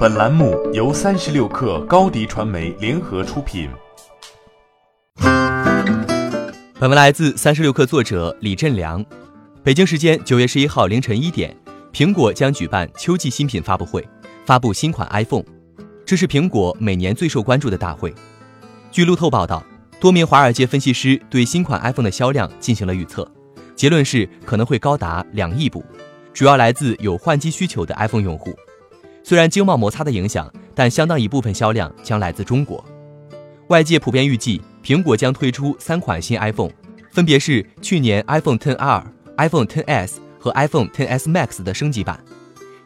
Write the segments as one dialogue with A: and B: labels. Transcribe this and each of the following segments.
A: 本栏目由三十六氪高低传媒联合出品。
B: 本文来自三十六氪作者李振良。北京时间九月十一号凌晨一点，苹果将举办秋季新品发布会，发布新款 iPhone。这是苹果每年最受关注的大会。据路透报道，多名华尔街分析师对新款 iPhone 的销量进行了预测，结论是可能会高达两亿部。主要来自有换机需求的 iPhone 用户，虽然经贸摩擦的影响，但相当一部分销量将来自中国。外界普遍预计，苹果将推出三款新 iPhone，分别是去年 iPhone 10R、iPhone 10S 和 iPhone 10S Max 的升级版。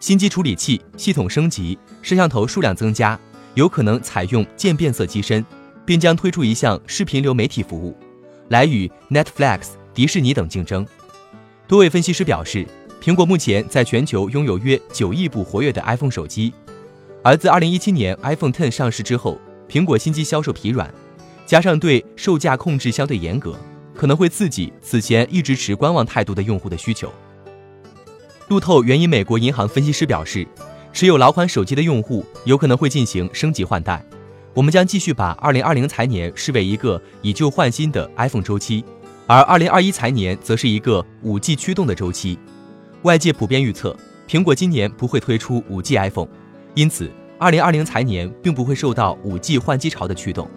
B: 新机处理器、系统升级，摄像头数量增加，有可能采用渐变色机身，并将推出一项视频流媒体服务，来与 Netflix、迪士尼等竞争。多位分析师表示。苹果目前在全球拥有约九亿部活跃的 iPhone 手机，而自2017年 iPhone X 上市之后，苹果新机销售疲软，加上对售价控制相对严格，可能会刺激此前一直持观望态度的用户的需求。路透援引美国银行分析师表示，持有老款手机的用户有可能会进行升级换代。我们将继续把2020财年视为一个以旧换新的 iPhone 周期，而2021财年则是一个 5G 驱动的周期。外界普遍预测，苹果今年不会推出 5G iPhone，因此2020财年并不会受到 5G 换机潮的驱动。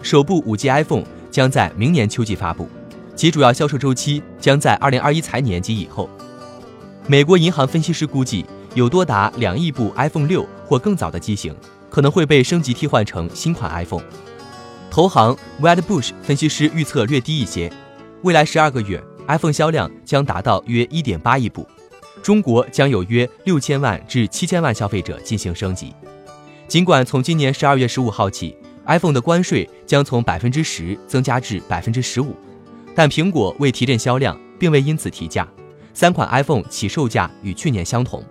B: 首部 5G iPhone 将在明年秋季发布，其主要销售周期将在2021财年及以后。美国银行分析师估计，有多达两亿部 iPhone 六或更早的机型可能会被升级替换成新款 iPhone。投行 Wedbush 分析师预测略低一些，未来十二个月 iPhone 销量将达到约1.8亿部。中国将有约六千万至七千万消费者进行升级。尽管从今年十二月十五号起，iPhone 的关税将从百分之十增加至百分之十五，但苹果为提振销量，并未因此提价。三款 iPhone 起售价与去年相同。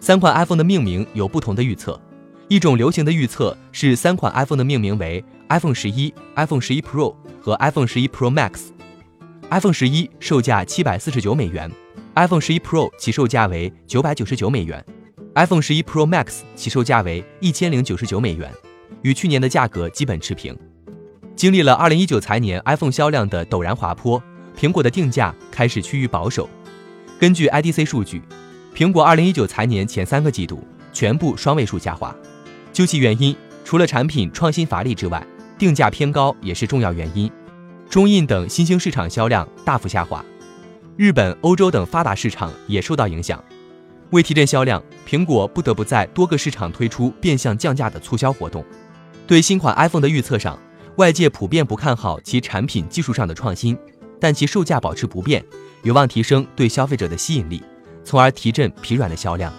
B: 三款 iPhone 的命名有不同的预测。一种流行的预测是三款 iPhone 的命名为 iPhone 十一、iPhone 十一 Pro 和 iPhone 十一 Pro Max。iPhone 十一售价七百四十九美元。iPhone 十一 Pro 起售价为九百九十九美元，iPhone 十一 Pro Max 起售价为一千零九十九美元，与去年的价格基本持平。经历了二零一九财年 iPhone 销量的陡然滑坡，苹果的定价开始趋于保守。根据 IDC 数据，苹果二零一九财年前三个季度全部双位数下滑。究其原因，除了产品创新乏力之外，定价偏高也是重要原因。中印等新兴市场销量大幅下滑。日本、欧洲等发达市场也受到影响。为提振销量，苹果不得不在多个市场推出变相降价的促销活动。对新款 iPhone 的预测上，外界普遍不看好其产品技术上的创新，但其售价保持不变，有望提升对消费者的吸引力，从而提振疲软的销量。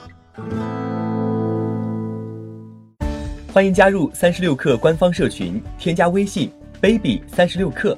B: 欢迎加入三十六氪官方社群，添加微信 baby 三十六氪